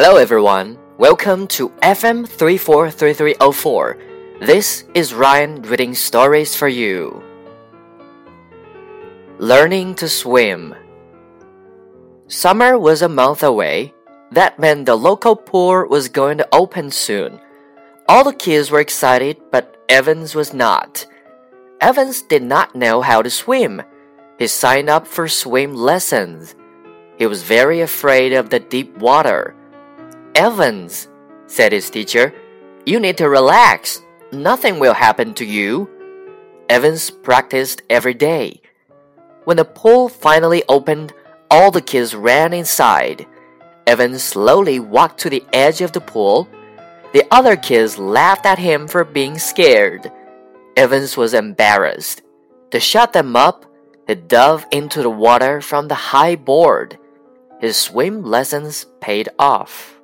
Hello everyone, welcome to FM 343304. This is Ryan reading stories for you. Learning to swim. Summer was a month away. That meant the local pool was going to open soon. All the kids were excited, but Evans was not. Evans did not know how to swim. He signed up for swim lessons. He was very afraid of the deep water. Evans, said his teacher, you need to relax. Nothing will happen to you. Evans practiced every day. When the pool finally opened, all the kids ran inside. Evans slowly walked to the edge of the pool. The other kids laughed at him for being scared. Evans was embarrassed. To shut them up, he dove into the water from the high board. His swim lessons paid off.